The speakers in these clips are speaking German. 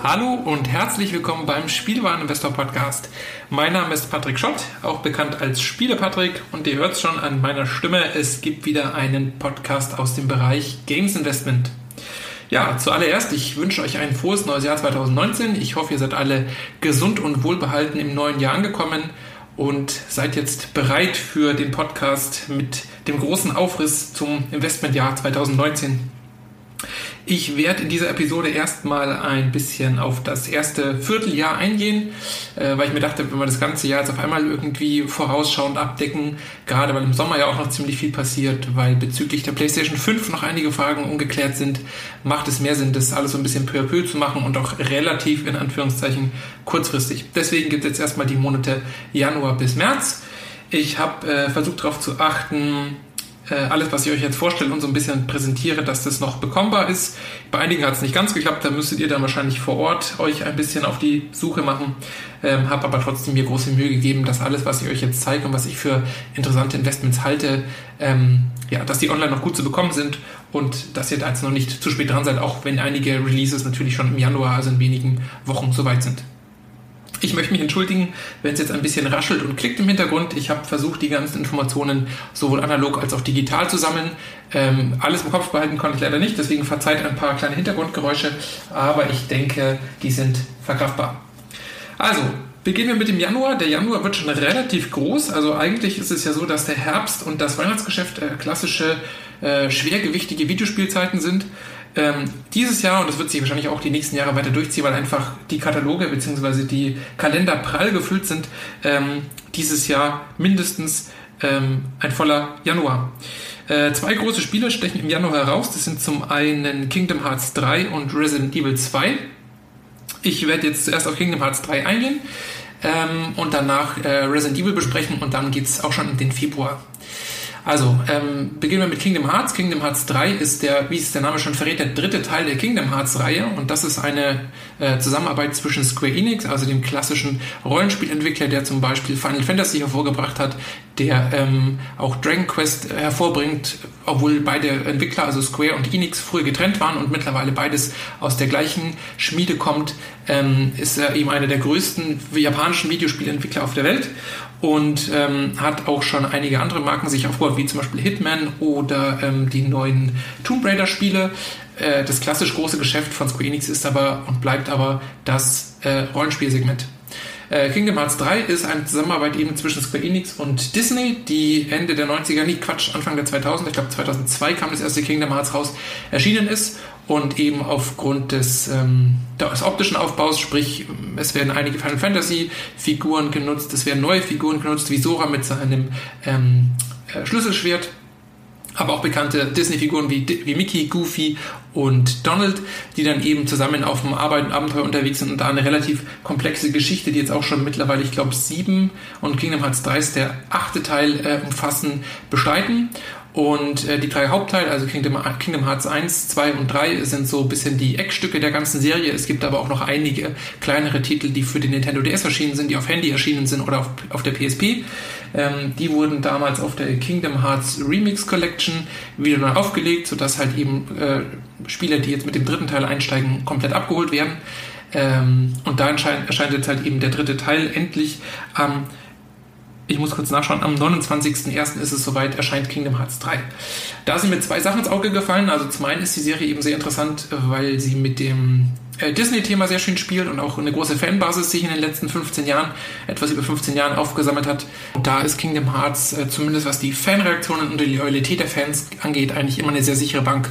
Hallo und herzlich willkommen beim Spielwareninvestor Podcast. Mein Name ist Patrick Schott, auch bekannt als Spiele Patrick und ihr hört es schon an meiner Stimme, es gibt wieder einen Podcast aus dem Bereich Games Investment. Ja, zuallererst, ich wünsche euch ein frohes neues Jahr 2019. Ich hoffe, ihr seid alle gesund und wohlbehalten im neuen Jahr angekommen und seid jetzt bereit für den Podcast mit dem großen Aufriss zum Investmentjahr 2019. Ich werde in dieser Episode erstmal ein bisschen auf das erste Vierteljahr eingehen, äh, weil ich mir dachte, wenn wir das ganze Jahr jetzt auf einmal irgendwie vorausschauend abdecken, gerade weil im Sommer ja auch noch ziemlich viel passiert, weil bezüglich der PlayStation 5 noch einige Fragen ungeklärt sind, macht es mehr Sinn, das alles so ein bisschen peu à peu zu machen und auch relativ in Anführungszeichen kurzfristig. Deswegen gibt es jetzt erstmal die Monate Januar bis März. Ich habe äh, versucht darauf zu achten, alles, was ich euch jetzt vorstelle und so ein bisschen präsentiere, dass das noch bekommbar ist. Bei einigen hat es nicht ganz geklappt, da müsstet ihr dann wahrscheinlich vor Ort euch ein bisschen auf die Suche machen. Ähm, habe aber trotzdem mir große Mühe gegeben, dass alles, was ich euch jetzt zeige und was ich für interessante Investments halte, ähm, ja, dass die online noch gut zu bekommen sind und dass ihr da jetzt noch nicht zu spät dran seid, auch wenn einige Releases natürlich schon im Januar, also in wenigen Wochen soweit sind. Ich möchte mich entschuldigen, wenn es jetzt ein bisschen raschelt und klickt im Hintergrund. Ich habe versucht, die ganzen Informationen sowohl analog als auch digital zu sammeln. Ähm, alles im Kopf behalten konnte ich leider nicht, deswegen verzeiht ein paar kleine Hintergrundgeräusche, aber ich denke, die sind verkraftbar. Also, Beginnen wir mit dem Januar. Der Januar wird schon relativ groß. Also eigentlich ist es ja so, dass der Herbst und das Weihnachtsgeschäft äh, klassische, äh, schwergewichtige Videospielzeiten sind. Ähm, dieses Jahr, und das wird sich wahrscheinlich auch die nächsten Jahre weiter durchziehen, weil einfach die Kataloge bzw. die Kalender prall gefüllt sind, ähm, dieses Jahr mindestens ähm, ein voller Januar. Äh, zwei große Spiele stechen im Januar heraus. Das sind zum einen Kingdom Hearts 3 und Resident Evil 2. Ich werde jetzt zuerst auf Kingdom Hearts 3 eingehen ähm, und danach äh, Resident Evil besprechen und dann geht es auch schon in den Februar. Also, ähm, beginnen wir mit Kingdom Hearts. Kingdom Hearts 3 ist der, wie es der Name schon verrät, der dritte Teil der Kingdom Hearts Reihe und das ist eine äh, Zusammenarbeit zwischen Square Enix, also dem klassischen Rollenspielentwickler, der zum Beispiel Final Fantasy hervorgebracht hat, der ähm, auch Dragon Quest hervorbringt, obwohl beide Entwickler, also Square und Enix, früher getrennt waren und mittlerweile beides aus der gleichen Schmiede kommt, ähm, ist er eben einer der größten japanischen Videospielentwickler auf der Welt und ähm, hat auch schon einige andere Marken sich aufgebaut, wie zum Beispiel Hitman oder ähm, die neuen Tomb Raider Spiele. Äh, das klassisch große Geschäft von Square Enix ist aber und bleibt aber das äh, Rollenspielsegment. Äh, Kingdom Hearts 3 ist eine Zusammenarbeit eben zwischen Square Enix und Disney, die Ende der 90er, nicht Quatsch, Anfang der 2000er, ich glaube 2002 kam das erste Kingdom Hearts raus, erschienen ist und eben aufgrund des, ähm, des optischen Aufbaus, sprich es werden einige Final Fantasy Figuren genutzt, es werden neue Figuren genutzt, wie Sora mit seinem ähm, äh, Schlüsselschwert, aber auch bekannte Disney-Figuren wie, wie Mickey, Goofy und Donald, die dann eben zusammen auf dem Arbeit Abenteuer unterwegs sind und da eine relativ komplexe Geschichte, die jetzt auch schon mittlerweile, ich glaube, sieben und Kingdom Hearts 3 ist der achte Teil äh, umfassen, bestreiten. Und äh, die drei Hauptteile, also Kingdom, Kingdom Hearts 1, 2 und 3, sind so ein bisschen die Eckstücke der ganzen Serie. Es gibt aber auch noch einige kleinere Titel, die für den Nintendo DS erschienen sind, die auf Handy erschienen sind oder auf, auf der PSP. Ähm, die wurden damals auf der Kingdom Hearts Remix Collection wieder neu aufgelegt, sodass halt eben äh, Spieler, die jetzt mit dem dritten Teil einsteigen, komplett abgeholt werden. Ähm, und da erscheint, jetzt halt eben der dritte Teil endlich am ähm, ich muss kurz nachschauen, am 29.01. ist es soweit, erscheint Kingdom Hearts 3. Da sind mir zwei Sachen ins Auge gefallen. Also zum einen ist die Serie eben sehr interessant, weil sie mit dem äh, Disney-Thema sehr schön spielt und auch eine große Fanbasis sich in den letzten 15 Jahren, etwas über 15 Jahren aufgesammelt hat. Und da ist Kingdom Hearts, äh, zumindest was die Fanreaktionen und die Loyalität der Fans angeht, eigentlich immer eine sehr sichere Bank.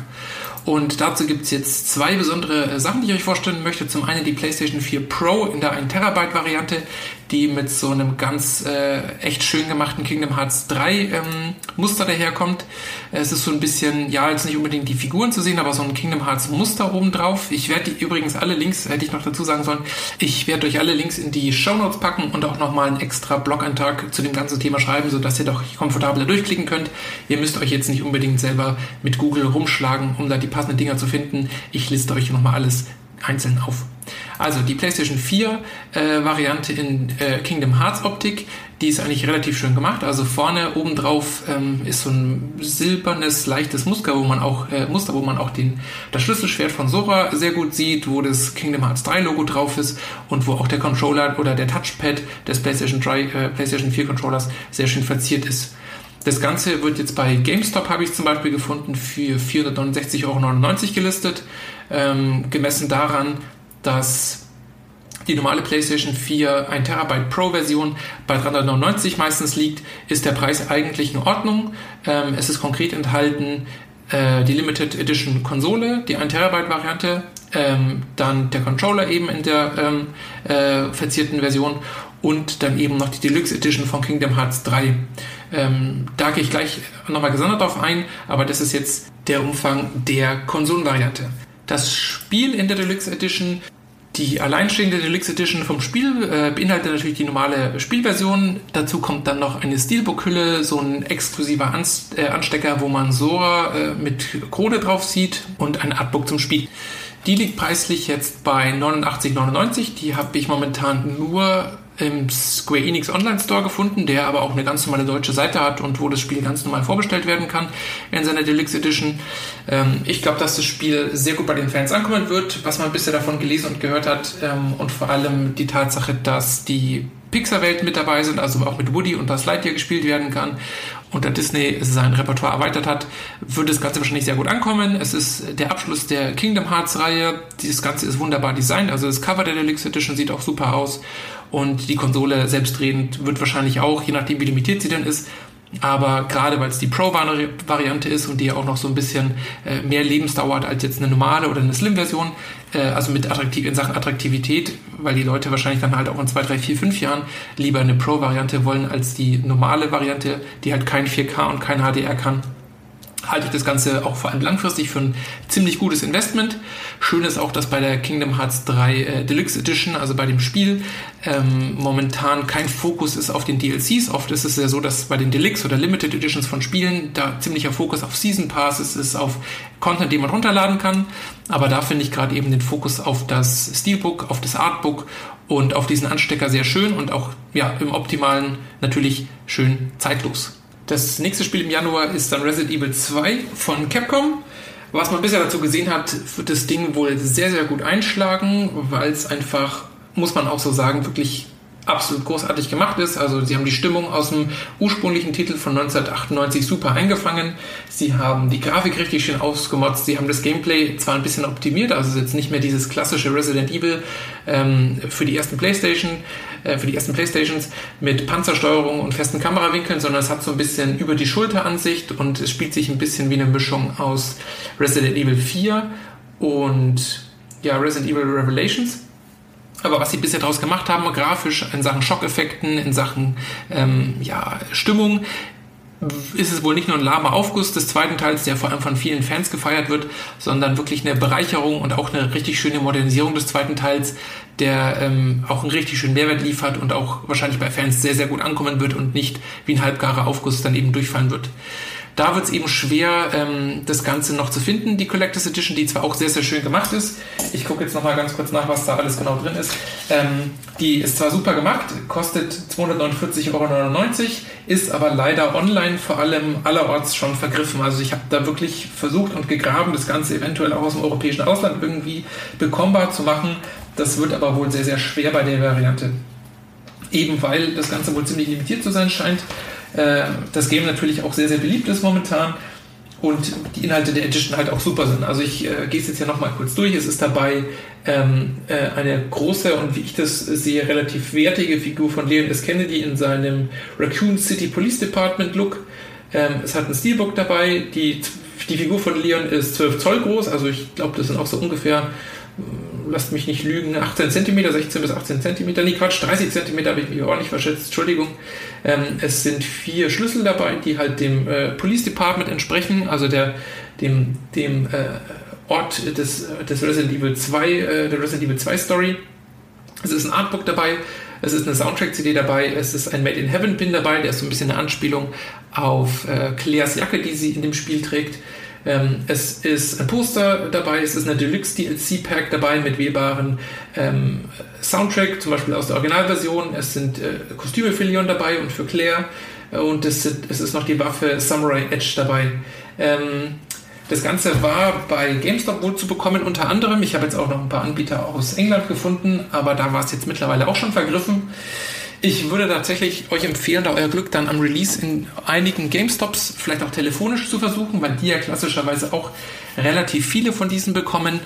Und dazu gibt es jetzt zwei besondere äh, Sachen, die ich euch vorstellen möchte. Zum einen die PlayStation 4 Pro in der 1 Terabyte Variante, die mit so einem ganz äh, echt schön gemachten Kingdom Hearts 3 ähm, Muster daherkommt. Es ist so ein bisschen, ja, jetzt nicht unbedingt die Figuren zu sehen, aber so ein Kingdom Hearts Muster oben drauf. Ich werde übrigens alle Links, hätte ich noch dazu sagen sollen, ich werde euch alle Links in die Show Notes packen und auch nochmal einen extra Blog-Eintrag zu dem ganzen Thema schreiben, sodass ihr doch komfortabler durchklicken könnt. Ihr müsst euch jetzt nicht unbedingt selber mit Google rumschlagen, um da die passenden Dinger zu finden. Ich liste euch nochmal alles einzeln auf. Also die PlayStation 4 äh, Variante in äh, Kingdom Hearts Optik, die ist eigentlich relativ schön gemacht. Also vorne oben drauf ähm, ist so ein silbernes, leichtes Muster, wo man auch, äh, Muster, wo man auch den, das Schlüsselschwert von Sora sehr gut sieht, wo das Kingdom Hearts 3 Logo drauf ist und wo auch der Controller oder der Touchpad des PlayStation 3, äh, PlayStation 4 Controllers sehr schön verziert ist. Das Ganze wird jetzt bei GameStop, habe ich zum Beispiel gefunden, für 469,99 Euro gelistet. Ähm, gemessen daran, dass die normale PlayStation 4 1 Terabyte Pro Version bei 399 meistens liegt, ist der Preis eigentlich in Ordnung. Ähm, es ist konkret enthalten äh, die Limited Edition Konsole, die 1 Terabyte Variante, ähm, dann der Controller eben in der ähm, äh, verzierten Version und dann eben noch die Deluxe Edition von Kingdom Hearts 3. Ähm, da gehe ich gleich nochmal gesondert drauf ein, aber das ist jetzt der Umfang der Konsolenvariante. Das Spiel in der Deluxe Edition die alleinstehende Deluxe Edition vom Spiel äh, beinhaltet natürlich die normale Spielversion. Dazu kommt dann noch eine Steelbook-Hülle, so ein exklusiver Anst äh, Anstecker, wo man Sora äh, mit Krone drauf sieht und ein Artbook zum Spiel. Die liegt preislich jetzt bei 89,99. Die habe ich momentan nur im Square Enix Online Store gefunden, der aber auch eine ganz normale deutsche Seite hat und wo das Spiel ganz normal vorbestellt werden kann in seiner Deluxe Edition. Ähm, ich glaube, dass das Spiel sehr gut bei den Fans ankommen wird, was man bisher davon gelesen und gehört hat ähm, und vor allem die Tatsache, dass die Pixar-Welt mit dabei sind, also auch mit Woody und Buzz Lightyear gespielt werden kann und da Disney sein Repertoire erweitert hat, wird das Ganze wahrscheinlich sehr gut ankommen. Es ist der Abschluss der Kingdom Hearts Reihe. Dieses Ganze ist wunderbar designt, also das Cover der Deluxe Edition sieht auch super aus und die Konsole selbstredend wird wahrscheinlich auch, je nachdem wie limitiert sie denn ist, aber gerade weil es die Pro-Variante ist und die ja auch noch so ein bisschen äh, mehr Lebensdauer hat als jetzt eine normale oder eine Slim-Version, äh, also mit attraktiv in Sachen Attraktivität, weil die Leute wahrscheinlich dann halt auch in zwei, drei, vier, fünf Jahren lieber eine Pro-Variante wollen als die normale Variante, die halt kein 4K und kein HDR kann halte ich das Ganze auch vor allem langfristig für ein ziemlich gutes Investment. Schön ist auch, dass bei der Kingdom Hearts 3 äh, Deluxe Edition, also bei dem Spiel, ähm, momentan kein Fokus ist auf den DLCs. Oft ist es ja so, dass bei den Deluxe oder Limited Editions von Spielen da ziemlicher Fokus auf Season Passes ist, auf Content, den man runterladen kann. Aber da finde ich gerade eben den Fokus auf das Steelbook, auf das Artbook und auf diesen Anstecker sehr schön und auch ja, im optimalen natürlich schön zeitlos. Das nächste Spiel im Januar ist dann Resident Evil 2 von Capcom. Was man bisher dazu gesehen hat, wird das Ding wohl sehr, sehr gut einschlagen, weil es einfach, muss man auch so sagen, wirklich absolut großartig gemacht ist. Also sie haben die Stimmung aus dem ursprünglichen Titel von 1998 super eingefangen. Sie haben die Grafik richtig schön ausgemotzt. Sie haben das Gameplay zwar ein bisschen optimiert, also es ist jetzt nicht mehr dieses klassische Resident Evil ähm, für die ersten PlayStation, äh, für die ersten Playstations mit Panzersteuerung und festen Kamerawinkeln, sondern es hat so ein bisschen über die Schulteransicht und es spielt sich ein bisschen wie eine Mischung aus Resident Evil 4 und ja, Resident Evil Revelations. Aber was sie bisher daraus gemacht haben, grafisch in Sachen Schockeffekten, in Sachen ähm, ja, Stimmung, ist es wohl nicht nur ein lahmer Aufguss des zweiten Teils, der vor allem von vielen Fans gefeiert wird, sondern wirklich eine Bereicherung und auch eine richtig schöne Modernisierung des zweiten Teils, der ähm, auch einen richtig schönen Mehrwert liefert und auch wahrscheinlich bei Fans sehr, sehr gut ankommen wird und nicht wie ein halbgarer Aufguss dann eben durchfallen wird. Da wird es eben schwer, ähm, das Ganze noch zu finden, die Collectors Edition, die zwar auch sehr, sehr schön gemacht ist. Ich gucke jetzt nochmal ganz kurz nach, was da alles genau drin ist. Ähm, die ist zwar super gemacht, kostet 249,99 Euro, ist aber leider online vor allem allerorts schon vergriffen. Also ich habe da wirklich versucht und gegraben, das Ganze eventuell auch aus dem europäischen Ausland irgendwie bekommbar zu machen. Das wird aber wohl sehr, sehr schwer bei der Variante. Eben weil das Ganze wohl ziemlich limitiert zu sein scheint äh, das Game natürlich auch sehr, sehr beliebt ist momentan und die Inhalte der Edition halt auch super sind. Also ich äh, gehe es jetzt hier nochmal kurz durch. Es ist dabei ähm, äh, eine große und wie ich das sehe, relativ wertige Figur von Leon S. Kennedy in seinem Raccoon City Police Department Look. Ähm, es hat ein Steelbook dabei. Die, die Figur von Leon ist 12 Zoll groß, also ich glaube, das sind auch so ungefähr lasst mich nicht lügen, 18 cm, 16 bis 18 cm, nee Quatsch, 30 cm habe ich mich ordentlich verschätzt, Entschuldigung. Ähm, es sind vier Schlüssel dabei, die halt dem äh, Police Department entsprechen, also der, dem, dem äh, Ort des, des Resident Evil 2, äh, der Resident Evil 2 Story. Es ist ein Artbook dabei, es ist eine Soundtrack-CD dabei, es ist ein Made in Heaven Pin dabei, der ist so ein bisschen eine Anspielung auf äh, Claires Jacke, die sie in dem Spiel trägt. Ähm, es ist ein Poster dabei, es ist eine Deluxe DLC Pack dabei mit wählbaren ähm, Soundtrack, zum Beispiel aus der Originalversion. Es sind äh, Kostüme für Leon dabei und für Claire. Und es, sind, es ist noch die Waffe Samurai Edge dabei. Ähm, das Ganze war bei GameStop wohl zu bekommen, unter anderem. Ich habe jetzt auch noch ein paar Anbieter aus England gefunden, aber da war es jetzt mittlerweile auch schon vergriffen. Ich würde tatsächlich euch empfehlen, da euer Glück dann am Release in einigen GameStops vielleicht auch telefonisch zu versuchen, weil die ja klassischerweise auch relativ viele von diesen bekommen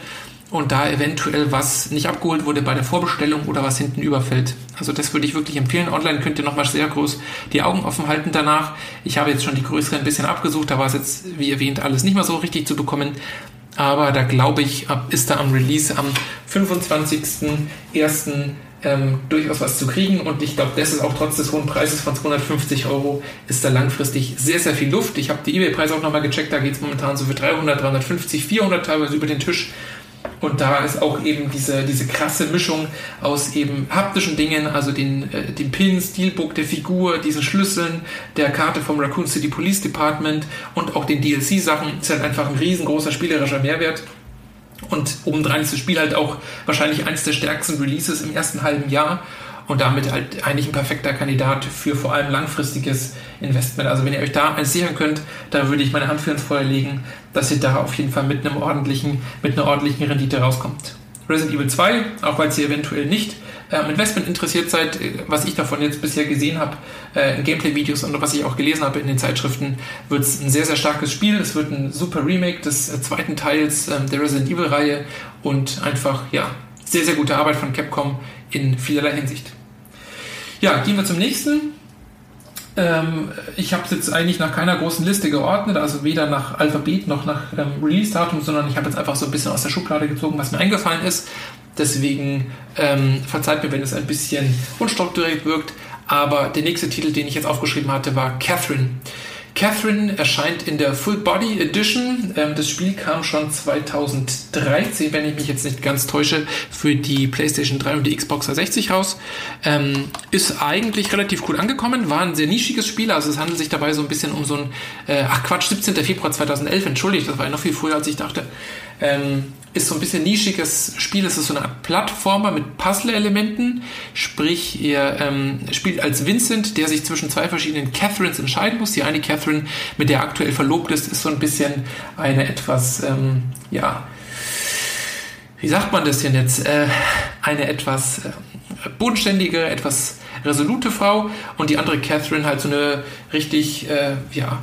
und da eventuell was nicht abgeholt wurde bei der Vorbestellung oder was hinten überfällt. Also das würde ich wirklich empfehlen. Online könnt ihr nochmal sehr groß die Augen offen halten danach. Ich habe jetzt schon die größeren ein bisschen abgesucht, da war es jetzt, wie erwähnt, alles nicht mehr so richtig zu bekommen. Aber da glaube ich, ist da am Release am 25.01 ähm, durchaus was zu kriegen. Und ich glaube, das ist auch trotz des hohen Preises von 250 Euro, ist da langfristig sehr, sehr viel Luft. Ich habe die Ebay-Preise auch nochmal gecheckt, da geht es momentan so für 300, 350, 400 teilweise über den Tisch. Und da ist auch eben diese, diese krasse Mischung aus eben haptischen Dingen, also den, äh, den Pin, Steelbook der Figur, diesen Schlüsseln, der Karte vom Raccoon City Police Department und auch den DLC-Sachen, ist halt einfach ein riesengroßer spielerischer Mehrwert. Und obendrein ist das Spiel halt auch wahrscheinlich eines der stärksten Releases im ersten halben Jahr und damit halt eigentlich ein perfekter Kandidat für vor allem langfristiges Investment. Also wenn ihr euch da eins sichern könnt, da würde ich meine Hand für ins Feuer legen, dass ihr da auf jeden Fall mit einem ordentlichen, mit einer ordentlichen Rendite rauskommt. Resident Evil 2, auch weil hier eventuell nicht ähm, Investment interessiert seid, äh, was ich davon jetzt bisher gesehen habe, äh, in Gameplay-Videos und was ich auch gelesen habe in den Zeitschriften, wird es ein sehr, sehr starkes Spiel. Es wird ein super Remake des äh, zweiten Teils äh, der Resident Evil-Reihe und einfach, ja, sehr, sehr gute Arbeit von Capcom in vielerlei Hinsicht. Ja, gehen wir zum nächsten. Ähm, ich habe es jetzt eigentlich nach keiner großen Liste geordnet, also weder nach Alphabet noch nach ähm, Release-Datum, sondern ich habe jetzt einfach so ein bisschen aus der Schublade gezogen, was mir eingefallen ist. Deswegen ähm, verzeiht mir, wenn es ein bisschen unstrukturiert wirkt. Aber der nächste Titel, den ich jetzt aufgeschrieben hatte, war Catherine. Catherine erscheint in der Full Body Edition. Ähm, das Spiel kam schon 2013, wenn ich mich jetzt nicht ganz täusche, für die PlayStation 3 und die Xbox 360 raus. Ähm, ist eigentlich relativ cool angekommen, war ein sehr nischiges Spiel, also es handelt sich dabei so ein bisschen um so ein, äh, ach Quatsch, 17. Februar 2011, entschuldigt, das war ja noch viel früher, als ich dachte. Ähm, ist so ein bisschen nischiges Spiel. Es ist so eine Art Plattformer mit Puzzle-Elementen. Sprich, ihr spielt als Vincent, der sich zwischen zwei verschiedenen Catherines entscheiden muss. Die eine Catherine, mit der er aktuell verlobt ist, ist so ein bisschen eine etwas, ähm, ja, wie sagt man das denn jetzt? Äh, eine etwas äh, bodenständige, etwas resolute Frau und die andere Catherine halt so eine richtig, äh, ja,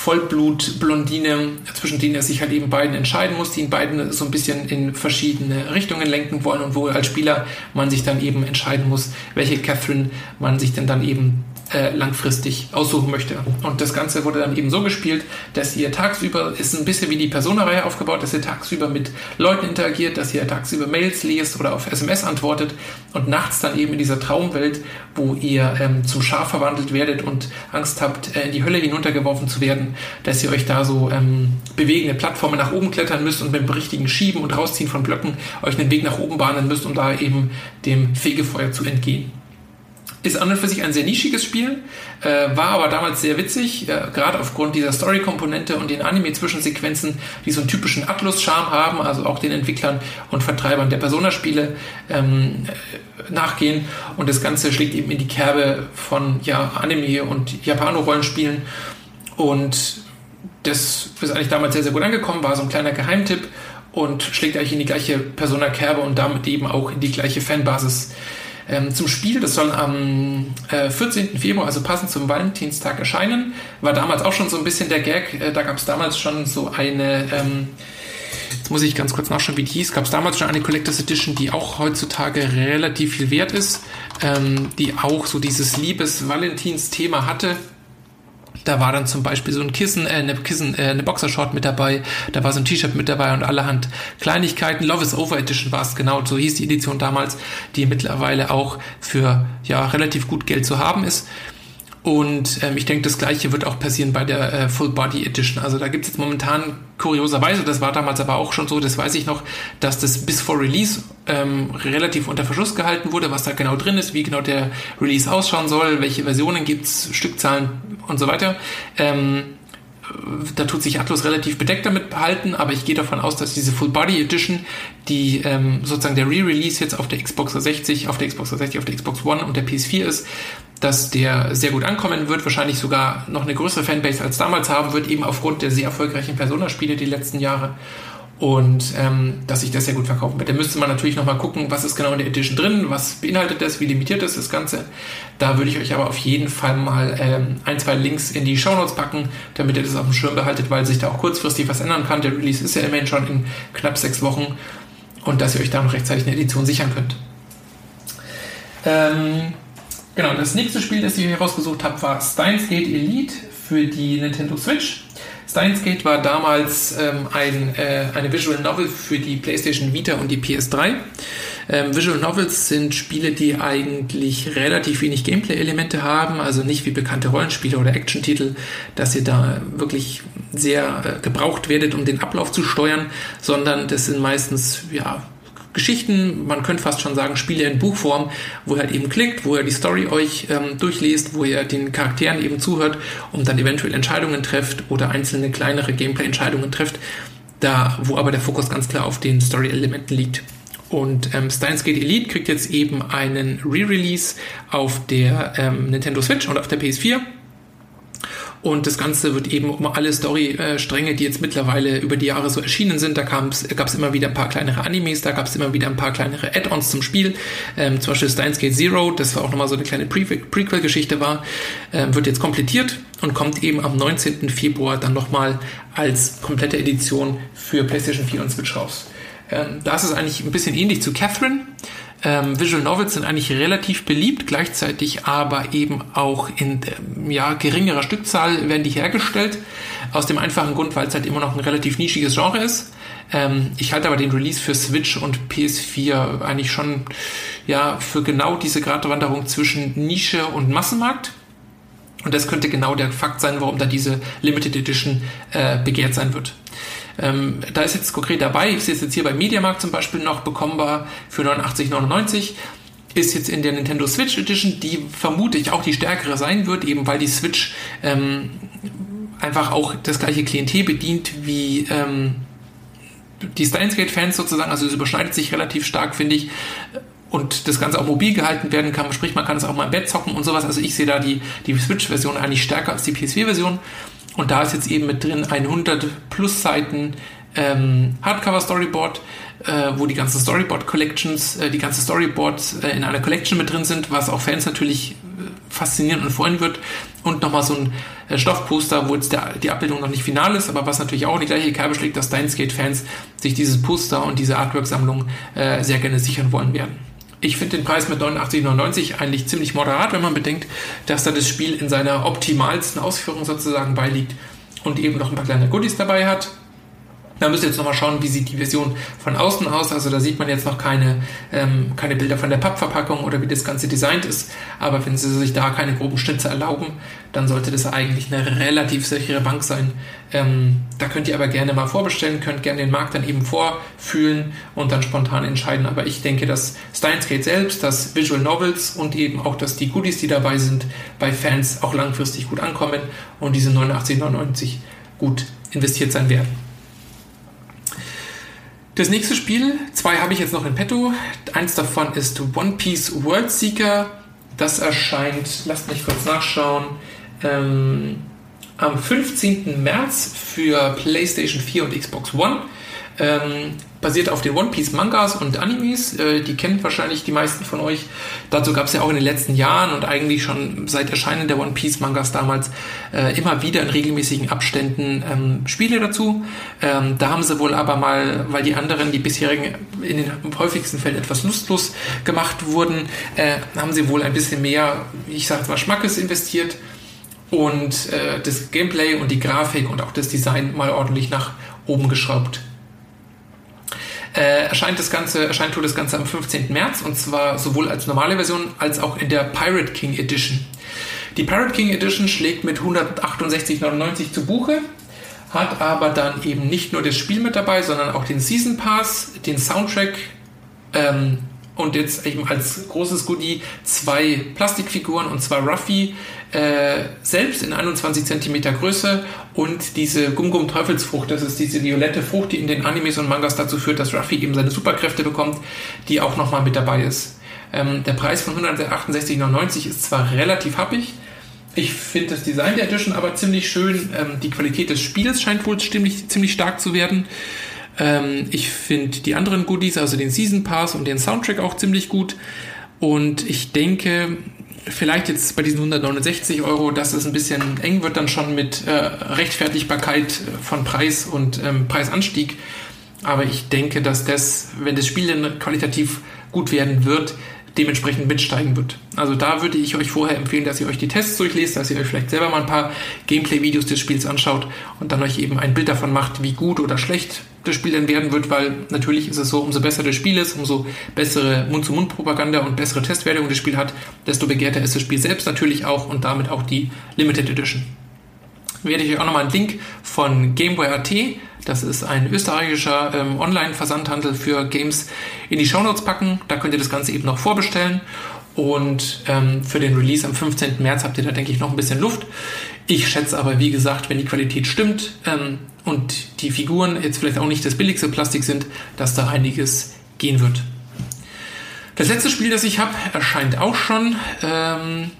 Vollblut-Blondine, zwischen denen er sich halt eben beiden entscheiden muss, die ihn beiden so ein bisschen in verschiedene Richtungen lenken wollen und wo als Spieler man sich dann eben entscheiden muss, welche Catherine man sich denn dann eben äh, langfristig aussuchen möchte. Und das Ganze wurde dann eben so gespielt, dass ihr tagsüber, ist ein bisschen wie die Persona-Reihe aufgebaut, dass ihr tagsüber mit Leuten interagiert, dass ihr tagsüber Mails liest oder auf SMS antwortet und nachts dann eben in dieser Traumwelt, wo ihr ähm, zum Schaf verwandelt werdet und Angst habt, äh, in die Hölle hinuntergeworfen zu werden, dass ihr euch da so ähm, bewegende Plattformen nach oben klettern müsst und mit dem richtigen Schieben und Rausziehen von Blöcken euch einen Weg nach oben bahnen müsst, um da eben dem Fegefeuer zu entgehen. Ist an und für sich ein sehr nischiges Spiel, äh, war aber damals sehr witzig, äh, gerade aufgrund dieser Story-Komponente und den Anime-Zwischensequenzen, die so einen typischen Atlus-Charme haben, also auch den Entwicklern und Vertreibern der Persona-Spiele ähm, äh, nachgehen. Und das Ganze schlägt eben in die Kerbe von ja, Anime und Japano-Rollenspielen. Und das ist eigentlich damals sehr, sehr gut angekommen, war so ein kleiner Geheimtipp und schlägt eigentlich in die gleiche Persona-Kerbe und damit eben auch in die gleiche Fanbasis ähm, zum Spiel. Das soll am äh, 14. Februar, also passend zum Valentinstag, erscheinen. War damals auch schon so ein bisschen der Gag. Äh, da gab es damals schon so eine. Ähm, Jetzt muss ich ganz kurz nachschauen, wie die hieß. Gab es damals schon eine Collectors Edition, die auch heutzutage relativ viel wert ist, ähm, die auch so dieses Liebes-Valentins-Thema hatte. Da war dann zum Beispiel so ein Kissen, äh, eine Kissen, äh, eine Boxershort mit dabei, da war so ein T-Shirt mit dabei und allerhand Kleinigkeiten. Love is Over Edition war es genau, so hieß die Edition damals, die mittlerweile auch für ja relativ gut Geld zu haben ist. Und ähm, ich denke, das gleiche wird auch passieren bei der äh, Full Body Edition. Also da gibt es jetzt momentan kurioserweise, das war damals aber auch schon so, das weiß ich noch, dass das bis vor Release ähm, relativ unter Verschluss gehalten wurde, was da genau drin ist, wie genau der Release ausschauen soll, welche Versionen gibt's, Stückzahlen und so weiter. Ähm, da tut sich Atlus relativ bedeckt damit behalten, aber ich gehe davon aus, dass diese Full Body Edition, die ähm, sozusagen der Re-Release jetzt auf der Xbox 360, auf der Xbox 360, auf der Xbox One und der PS4 ist, dass der sehr gut ankommen wird, wahrscheinlich sogar noch eine größere Fanbase als damals haben wird, eben aufgrund der sehr erfolgreichen Persona-Spiele die letzten Jahre. Und ähm, dass sich das sehr gut verkaufen wird. Da müsste man natürlich nochmal gucken, was ist genau in der Edition drin, was beinhaltet das, wie limitiert ist das Ganze. Da würde ich euch aber auf jeden Fall mal ähm, ein, zwei Links in die Show Notes packen, damit ihr das auf dem Schirm behaltet, weil sich da auch kurzfristig was ändern kann. Der Release ist ja immerhin schon in knapp sechs Wochen und dass ihr euch da noch rechtzeitig eine Edition sichern könnt. Ähm, Genau, das nächste Spiel, das ich hier rausgesucht habe, war Steins Gate Elite für die Nintendo Switch. Steins Gate war damals ähm, ein, äh, eine Visual Novel für die PlayStation Vita und die PS3. Ähm, Visual Novels sind Spiele, die eigentlich relativ wenig Gameplay-Elemente haben, also nicht wie bekannte Rollenspiele oder Action-Titel, dass ihr da wirklich sehr äh, gebraucht werdet, um den Ablauf zu steuern, sondern das sind meistens ja Geschichten, man könnte fast schon sagen, Spiele in Buchform, wo ihr halt eben klickt, wo ihr die Story euch ähm, durchliest, wo ihr den Charakteren eben zuhört und dann eventuell Entscheidungen trefft oder einzelne kleinere Gameplay-Entscheidungen trefft, da wo aber der Fokus ganz klar auf den Story-Elementen liegt. Und ähm, Steins Gate Elite kriegt jetzt eben einen Re-Release auf der ähm, Nintendo Switch und auf der PS4 Und das Ganze wird eben um alle Story-Stränge, die jetzt mittlerweile über die Jahre so erschienen sind, da gab es immer wieder ein paar kleinere Animes, da gab es immer wieder ein paar kleinere Add-ons zum Spiel. Ähm, zum Beispiel Steins Gate Zero, das war auch nochmal so eine kleine Pre Prequel-Geschichte war, ähm, wird jetzt komplettiert und kommt eben am 19. Februar dann nochmal als komplette Edition für PlayStation 4 und Switch raus. Ähm, da ist es eigentlich ein bisschen ähnlich zu Catherine. Ähm, Visual Novels sind eigentlich relativ beliebt, gleichzeitig aber eben auch in ähm, ja, geringerer Stückzahl werden die hergestellt. Aus dem einfachen Grund, weil es halt immer noch ein relativ nischiges Genre ist. Ähm, ich halte aber den Release für Switch und PS4 eigentlich schon ja, für genau diese Gratwanderung zwischen Nische und Massenmarkt. Und das könnte genau der Fakt sein, warum da diese Limited Edition äh, begehrt sein wird. Ähm, da ist jetzt konkret dabei, ich sehe es jetzt hier bei Mediamarkt zum Beispiel noch bekommbar für 89,99 ist jetzt in der Nintendo Switch Edition, die vermute ich auch die stärkere sein wird, eben weil die Switch ähm, einfach auch das gleiche Klientel bedient wie ähm, die Steins Fans sozusagen, also es überschneidet sich relativ stark, finde ich und das Ganze auch mobil gehalten werden kann, sprich man kann es auch mal im Bett zocken und sowas. Also ich sehe da die, die Switch-Version eigentlich stärker als die PS4-Version. Und da ist jetzt eben mit drin ein 100 plus Seiten ähm, Hardcover-Storyboard, äh, wo die ganzen Storyboard-Collections, äh, die ganzen Storyboards äh, in einer Collection mit drin sind, was auch Fans natürlich äh, faszinieren und freuen wird. Und nochmal so ein äh, Stoffposter, wo jetzt der, die Abbildung noch nicht final ist, aber was natürlich auch in die gleiche Kerbe schlägt, dass Steins-Gate-Fans sich dieses Poster und diese Artwork-Sammlung äh, sehr gerne sichern wollen werden. Ich finde den Preis mit 89,99 eigentlich ziemlich moderat, wenn man bedenkt, dass da das Spiel in seiner optimalsten Ausführung sozusagen beiliegt und eben noch ein paar kleine Goodies dabei hat. Da müsst ihr jetzt nochmal schauen, wie sieht die Version von außen aus. Also da sieht man jetzt noch keine, ähm, keine Bilder von der Pappverpackung oder wie das Ganze designt ist. Aber wenn sie sich da keine groben Schnitze erlauben, dann sollte das eigentlich eine relativ sichere Bank sein. Ähm, da könnt ihr aber gerne mal vorbestellen, könnt gerne den Markt dann eben vorfühlen und dann spontan entscheiden. Aber ich denke, dass Steins Gate selbst, dass Visual Novels und eben auch, dass die Goodies, die dabei sind, bei Fans auch langfristig gut ankommen und diese 89,99 gut investiert sein werden. Das nächste Spiel, zwei habe ich jetzt noch in petto. Eins davon ist One Piece World Seeker. Das erscheint, lasst mich kurz nachschauen, ähm, am 15. März für PlayStation 4 und Xbox One. Ähm, basiert auf den One Piece Mangas und Animes. Äh, die kennen wahrscheinlich die meisten von euch. Dazu gab es ja auch in den letzten Jahren und eigentlich schon seit Erscheinen der One Piece Mangas damals äh, immer wieder in regelmäßigen Abständen ähm, Spiele dazu. Ähm, da haben sie wohl aber mal, weil die anderen, die bisherigen in den häufigsten Fällen etwas lustlos gemacht wurden, äh, haben sie wohl ein bisschen mehr, ich sage mal, Schmackes investiert und äh, das Gameplay und die Grafik und auch das Design mal ordentlich nach oben geschraubt. Äh, erscheint das Ganze, erscheint tut das Ganze am 15. März und zwar sowohl als normale Version als auch in der Pirate King Edition. Die Pirate King Edition schlägt mit 168,99 zu Buche, hat aber dann eben nicht nur das Spiel mit dabei, sondern auch den Season Pass, den Soundtrack ähm, und jetzt eben als großes Goodie zwei Plastikfiguren und zwar Ruffy äh, selbst in 21 cm Größe und diese Gum-Gum Teufelsfrucht, das ist diese violette Frucht, die in den Animes und Mangas dazu führt, dass Ruffy eben seine Superkräfte bekommt, die auch nochmal mit dabei ist. Ähm, der Preis von 168,99 ist zwar relativ happig, ich finde das Design der Edition aber ziemlich schön. Ähm, die Qualität des Spiels scheint wohl ziemlich, ziemlich stark zu werden. Ähm, ich finde die anderen Goodies, also den Season Pass und den Soundtrack auch ziemlich gut. Und ich denke, vielleicht jetzt bei diesen 169 Euro, dass es ein bisschen eng wird dann schon mit äh, Rechtfertigbarkeit von Preis und ähm, Preisanstieg. Aber ich denke, dass das, wenn das Spiel dann qualitativ gut werden wird, dementsprechend mitsteigen wird. Also da würde ich euch vorher empfehlen, dass ihr euch die Tests durchlest, dass ihr euch vielleicht selber mal ein paar Gameplay-Videos des Spiels anschaut und dann euch eben ein Bild davon macht, wie gut oder schlecht das Spiel dann werden wird, weil natürlich ist es so, umso besser das Spiel ist, umso bessere Mund-zu-Mund-Propaganda und bessere Testwertung das Spiel hat, desto begehrter ist das Spiel selbst natürlich auch und damit auch die Limited Edition. Werde ich euch auch nochmal einen Link von Gameware.at, das ist ein österreichischer ähm, Online-Versandhandel für Games, in die Shownotes packen. Da könnt ihr das Ganze eben noch vorbestellen. Und ähm, für den Release am 15. März habt ihr da, denke ich, noch ein bisschen Luft. Ich schätze aber, wie gesagt, wenn die Qualität stimmt ähm, und die Figuren jetzt vielleicht auch nicht das billigste Plastik sind, dass da einiges gehen wird. Das letzte Spiel, das ich habe, erscheint auch schon. Ähm,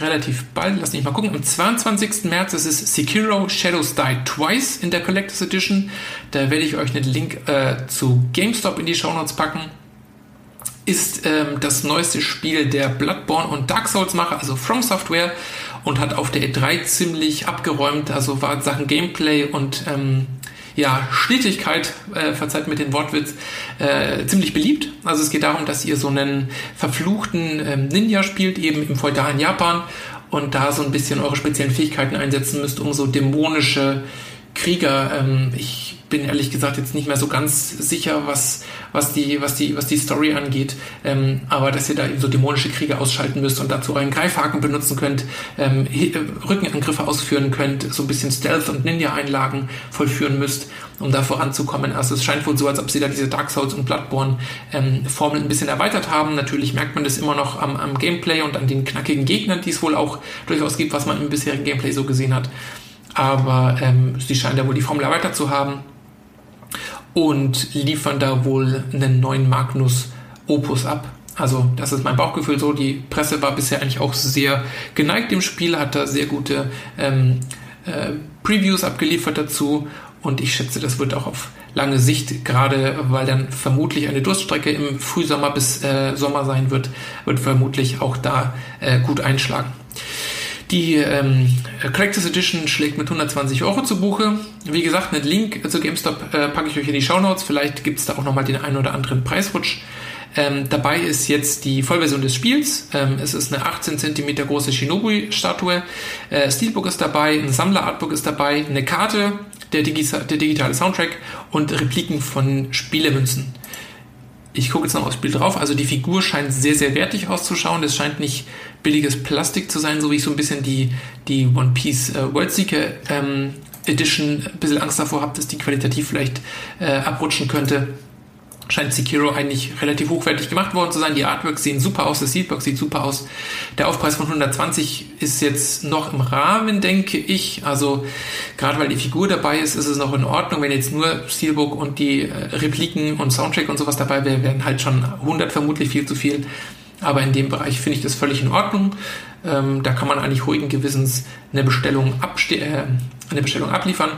relativ bald, lass mich mal gucken, am 22. März ist es Sekiro Shadows Die Twice in der Collectors Edition. Da werde ich euch einen Link äh, zu GameStop in die Show Notes packen. Ist ähm, das neueste Spiel der Bloodborne und Dark Souls Macher, also From Software, und hat auf der E3 ziemlich abgeräumt. Also war Sachen Gameplay und ähm, ja, Schnittigkeit, äh, verzeiht mit den Wortwitz, äh, ziemlich beliebt. Also es geht darum, dass ihr so einen verfluchten ähm, Ninja spielt, eben im feudalen Japan und da so ein bisschen eure speziellen Fähigkeiten einsetzen müsst, um so dämonische Krieger, ähm, ich bin ehrlich gesagt jetzt nicht mehr so ganz sicher, was, was, die, was, die, was die Story angeht. Ähm, aber dass ihr da eben so dämonische Kriege ausschalten müsst und dazu euren Greifhaken benutzen könnt, ähm, äh, Rückenangriffe ausführen könnt, so ein bisschen Stealth- und Ninja-Einlagen vollführen müsst, um da voranzukommen. Also es scheint wohl so, als ob sie da diese Dark Souls und Bloodborne-Formel ähm, ein bisschen erweitert haben. Natürlich merkt man das immer noch am, am Gameplay und an den knackigen Gegnern, die es wohl auch durchaus gibt, was man im bisherigen Gameplay so gesehen hat. Aber ähm, sie scheinen da wohl die Formel erweitert zu haben und liefern da wohl einen neuen Magnus Opus ab. Also das ist mein Bauchgefühl so. Die Presse war bisher eigentlich auch sehr geneigt dem Spiel, hat da sehr gute ähm, äh, Previews abgeliefert dazu und ich schätze, das wird auch auf lange Sicht, gerade weil dann vermutlich eine Durststrecke im Frühsommer bis äh, Sommer sein wird, wird vermutlich auch da äh, gut einschlagen. Die ähm, Collectors Edition schlägt mit 120 Euro zu Buche. Wie gesagt, einen Link zu GameStop äh, packe ich euch in die Show Notes. Vielleicht gibt es da auch nochmal den einen oder anderen Preisrutsch. Ähm, dabei ist jetzt die Vollversion des Spiels. Ähm, es ist eine 18 cm große Shinobi-Statue. Äh, Steelbook ist dabei, ein Sammler-Artbook ist dabei, eine Karte, der, Digi der digitale Soundtrack und Repliken von Spielemünzen ich gucke jetzt noch aufs Bild drauf. Also die Figur scheint sehr, sehr wertig auszuschauen. Das scheint nicht billiges Plastik zu sein, so wie ich so ein bisschen die, die One Piece äh, Worldseeker ähm, Edition ein bisschen Angst davor habe, dass die qualitativ vielleicht äh, abrutschen könnte scheint Sekiro eigentlich relativ hochwertig gemacht worden zu sein. Die Artworks sehen super aus, das Seedbox sieht super aus. Der Aufpreis von 120 ist jetzt noch im Rahmen, denke ich. Also gerade weil die Figur dabei ist, ist es noch in Ordnung. Wenn jetzt nur Steelbook und die äh, Repliken und Soundtrack und sowas dabei wäre, wären halt schon 100 vermutlich viel zu viel. Aber in dem Bereich finde ich das völlig in Ordnung. Ähm, da kann man eigentlich ruhigen Gewissens eine Bestellung, äh, eine Bestellung abliefern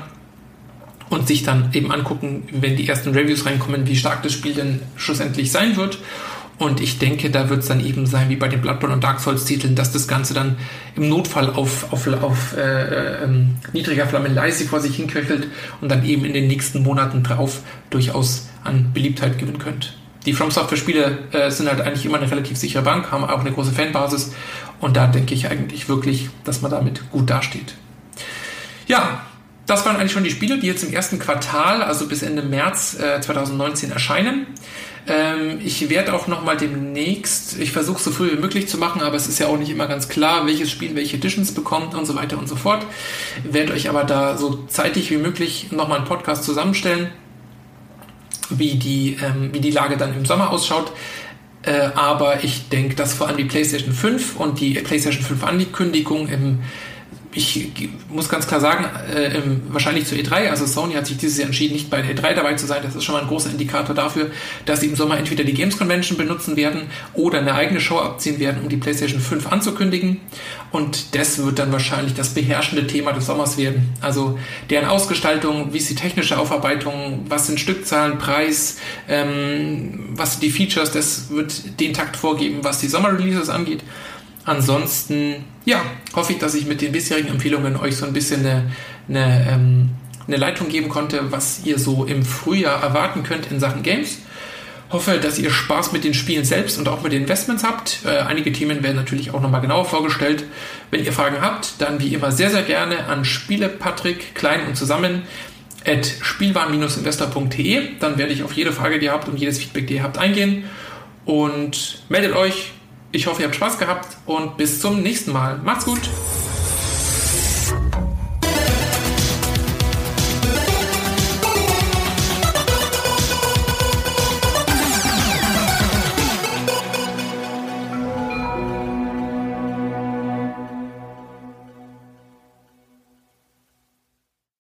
und sich dann eben angucken, wenn die ersten Reviews reinkommen, wie stark das Spiel denn schlussendlich sein wird. Und ich denke, da wird es dann eben sein, wie bei den Bloodborne und Dark Souls Titeln, dass das Ganze dann im Notfall auf, auf, auf äh, ähm, niedriger Flamme leise vor sich hinköchelt und dann eben in den nächsten Monaten drauf durchaus an Beliebtheit gewinnen könnte. Die From Software Spiele äh, sind halt eigentlich immer eine relativ sichere Bank, haben auch eine große Fanbasis und da denke ich eigentlich wirklich, dass man damit gut dasteht. Ja, das waren eigentlich schon die Spiele, die jetzt im ersten Quartal, also bis Ende März äh, 2019 erscheinen. Ähm, ich werde auch noch mal demnächst, ich versuche so früh wie möglich zu machen, aber es ist ja auch nicht immer ganz klar, welches Spiel welche Editions bekommt und so weiter und so fort. Werde euch aber da so zeitig wie möglich noch mal einen Podcast zusammenstellen, wie die, ähm, wie die Lage dann im Sommer ausschaut. Äh, aber ich denke, dass vor allem die PlayStation 5 und die PlayStation 5 Ankündigung im ich muss ganz klar sagen, äh, wahrscheinlich zur E3, also Sony hat sich dieses Jahr entschieden, nicht bei der E3 dabei zu sein. Das ist schon mal ein großer Indikator dafür, dass sie im Sommer entweder die Games Convention benutzen werden oder eine eigene Show abziehen werden, um die PlayStation 5 anzukündigen. Und das wird dann wahrscheinlich das beherrschende Thema des Sommers werden. Also deren Ausgestaltung, wie ist die technische Aufarbeitung, was sind Stückzahlen, Preis, ähm, was sind die Features, das wird den Takt vorgeben, was die Sommerreleases angeht. Ansonsten, ja, hoffe ich, dass ich mit den bisherigen Empfehlungen euch so ein bisschen eine, eine, ähm, eine Leitung geben konnte, was ihr so im Frühjahr erwarten könnt in Sachen Games. Hoffe, dass ihr Spaß mit den Spielen selbst und auch mit den Investments habt. Äh, einige Themen werden natürlich auch nochmal genauer vorgestellt. Wenn ihr Fragen habt, dann wie immer sehr, sehr gerne an Spielepatrick, klein und zusammen, at spielwaren-investor.de. Dann werde ich auf jede Frage, die ihr habt und jedes Feedback, die ihr habt, eingehen. Und meldet euch, ich hoffe, ihr habt Spaß gehabt und bis zum nächsten Mal. Macht's gut!